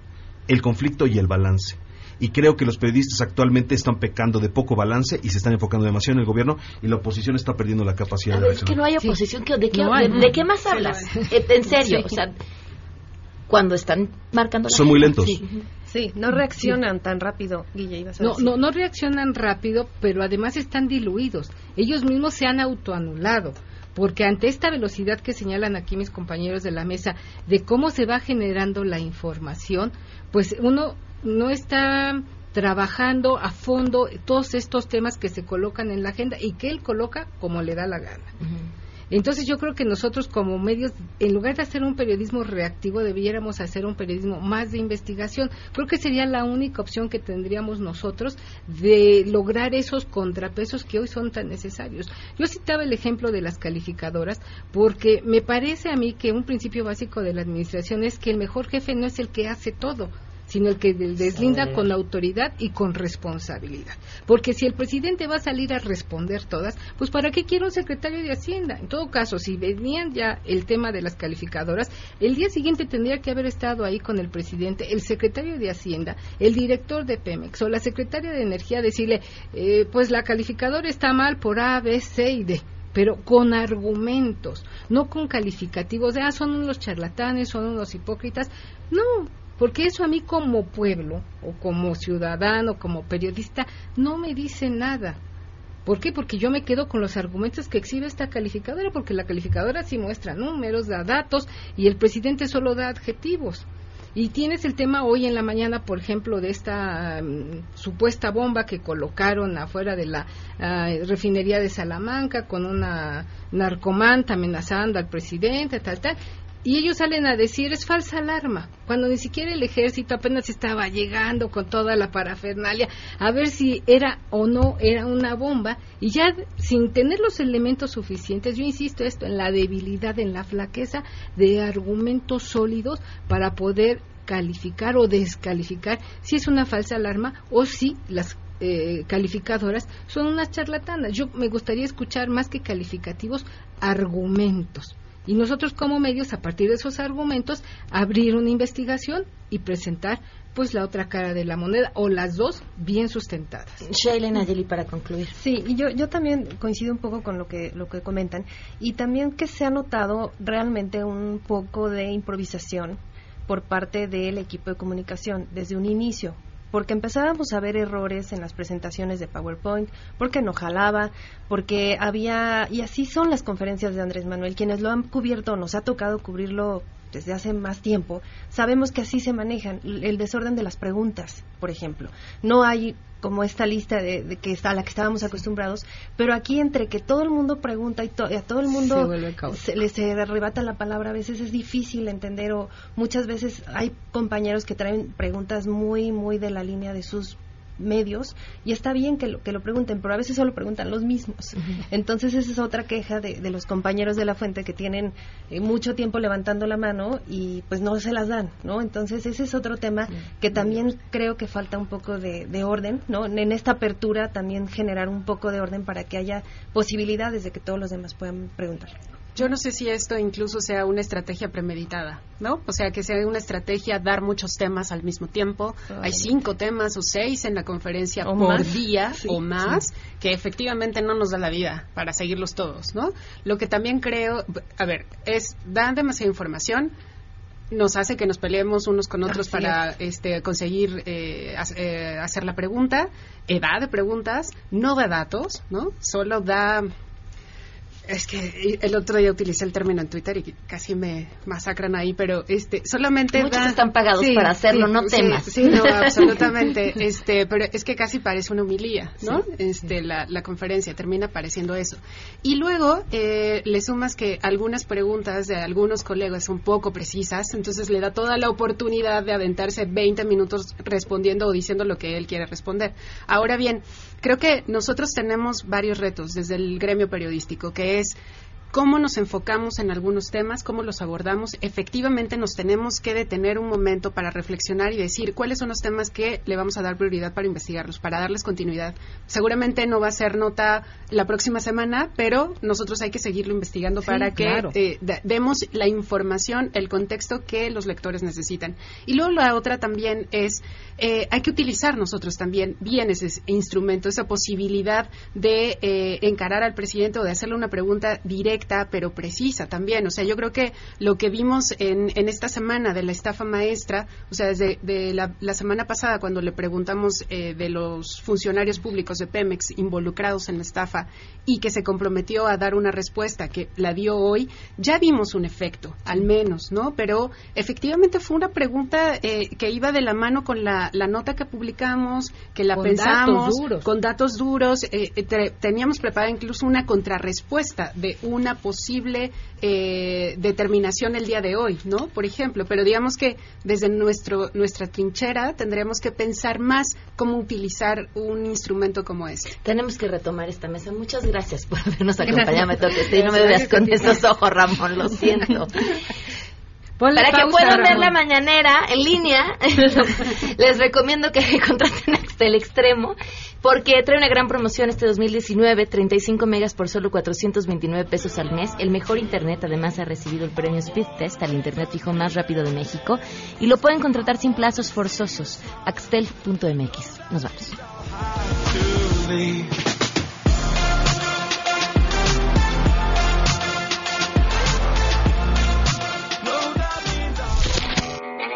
el conflicto y el balance y creo que los periodistas actualmente están pecando de poco balance y se están enfocando demasiado en el gobierno y la oposición está perdiendo la capacidad de Es que no hay oposición, ¿de, qué, de, qué más hablas? Eh, en serio, o sea, cuando están marcando Son muy lentos. Sí. no reaccionan tan rápido, Guille. no, no, no reaccionan rápido, pero además están diluidos. Ellos mismos se han autoanulado porque ante esta velocidad que señalan aquí mis compañeros de la mesa de cómo se va generando la información, pues uno no está trabajando a fondo todos estos temas que se colocan en la agenda y que él coloca como le da la gana. Entonces yo creo que nosotros como medios, en lugar de hacer un periodismo reactivo, debiéramos hacer un periodismo más de investigación. Creo que sería la única opción que tendríamos nosotros de lograr esos contrapesos que hoy son tan necesarios. Yo citaba el ejemplo de las calificadoras porque me parece a mí que un principio básico de la administración es que el mejor jefe no es el que hace todo, sino el que deslinda con autoridad y con responsabilidad. Porque si el presidente va a salir a responder todas, pues ¿para qué quiere un secretario de Hacienda? En todo caso, si venían ya el tema de las calificadoras, el día siguiente tendría que haber estado ahí con el presidente, el secretario de Hacienda, el director de Pemex o la secretaria de Energía decirle, eh, pues la calificadora está mal por A, B, C y D pero con argumentos, no con calificativos de, ah, son unos charlatanes, son unos hipócritas. No, porque eso a mí como pueblo o como ciudadano, como periodista, no me dice nada. ¿Por qué? Porque yo me quedo con los argumentos que exhibe esta calificadora, porque la calificadora sí muestra números, da datos y el presidente solo da adjetivos. Y tienes el tema hoy en la mañana, por ejemplo, de esta mm, supuesta bomba que colocaron afuera de la ah, refinería de Salamanca con una narcomanta amenazando al presidente, tal, tal y ellos salen a decir es falsa alarma, cuando ni siquiera el ejército apenas estaba llegando con toda la parafernalia a ver si era o no era una bomba y ya sin tener los elementos suficientes, yo insisto esto en la debilidad, en la flaqueza de argumentos sólidos para poder calificar o descalificar si es una falsa alarma o si las eh, calificadoras son unas charlatanas. Yo me gustaría escuchar más que calificativos argumentos y nosotros como medios, a partir de esos argumentos, abrir una investigación y presentar pues la otra cara de la moneda o las dos bien sustentadas. Shailen Ayeli para concluir. Sí, y yo, yo también coincido un poco con lo que, lo que comentan y también que se ha notado realmente un poco de improvisación por parte del equipo de comunicación desde un inicio porque empezábamos a ver errores en las presentaciones de PowerPoint, porque no jalaba, porque había, y así son las conferencias de Andrés Manuel, quienes lo han cubierto, nos ha tocado cubrirlo desde hace más tiempo, sabemos que así se manejan. El desorden de las preguntas, por ejemplo. No hay como esta lista de, que está a la que estábamos acostumbrados, pero aquí entre que todo el mundo pregunta y, a todo el mundo se, le se arrebata la palabra, a veces es difícil entender o muchas veces hay compañeros que traen preguntas muy muy de la línea de sus medios y está bien que lo, que lo pregunten, pero a veces solo preguntan los mismos. Entonces esa es otra queja de, de, los compañeros de la fuente que tienen eh, mucho tiempo levantando la mano y pues no se las dan, ¿no? Entonces ese es otro tema que también creo que falta un poco de, de orden, ¿no? En esta apertura también generar un poco de orden para que haya posibilidades de que todos los demás puedan preguntar. Yo no sé si esto incluso sea una estrategia premeditada, ¿no? O sea, que sea una estrategia dar muchos temas al mismo tiempo. Hay cinco temas o seis en la conferencia por día o más, que efectivamente no nos da la vida para seguirlos todos, ¿no? Lo que también creo, a ver, es dar demasiada información, nos hace que nos peleemos unos con otros para este, conseguir eh, eh, hacer la pregunta, edad de preguntas, no da datos, ¿no? Solo da es que el otro día utilicé el término en Twitter y casi me masacran ahí, pero este solamente muchos están pagados para hacerlo, no temas. Sí, no, absolutamente. este, pero es que casi parece una humilía, ¿no? este, la, la, conferencia termina pareciendo eso. Y luego eh, le sumas que algunas preguntas de algunos colegas son poco precisas, entonces le da toda la oportunidad de aventarse 20 minutos respondiendo o diciendo lo que él quiere responder. Ahora bien, creo que nosotros tenemos varios retos desde el gremio periodístico, que es cómo nos enfocamos en algunos temas, cómo los abordamos. Efectivamente, nos tenemos que detener un momento para reflexionar y decir cuáles son los temas que le vamos a dar prioridad para investigarlos, para darles continuidad. Seguramente no va a ser nota la próxima semana, pero nosotros hay que seguirlo investigando para que eh, demos la información, el contexto que los lectores necesitan. Y luego la otra también es, eh, hay que utilizar nosotros también bien ese instrumento, esa posibilidad de eh, encarar al presidente o de hacerle una pregunta directa pero precisa también. O sea, yo creo que lo que vimos en, en esta semana de la estafa maestra, o sea, desde de la, semana pasada cuando le preguntamos eh, de los funcionarios públicos de Pemex involucrados en la estafa y que se comprometió a dar una respuesta que la dio hoy, ya vimos un efecto, al menos, ¿no? Pero efectivamente fue una pregunta eh, que iba de la mano con la, la nota que publicamos, que la pensamos con datos duros. Eh, teníamos preparada incluso una contrarrespuesta de una posible eh, determinación el día de hoy, ¿no? Por ejemplo, pero digamos que desde nuestro, nuestra trinchera tendremos que pensar más cómo utilizar un instrumento como este. Tenemos que retomar esta mesa. Muchas gracias por habernos acompañado. Me toque, no me veas con esos ojos, Ramón, lo siento. Para que puedan ver la mañanera en línea, les recomiendo que contraten hasta el extremo, porque trae una gran promoción este 2019, 35 megas por solo 429 pesos al mes. El mejor internet, además, ha recibido el premio Speed Test al internet fijo más rápido de México y lo pueden contratar sin plazos forzosos. Axtel.mx. Nos vamos.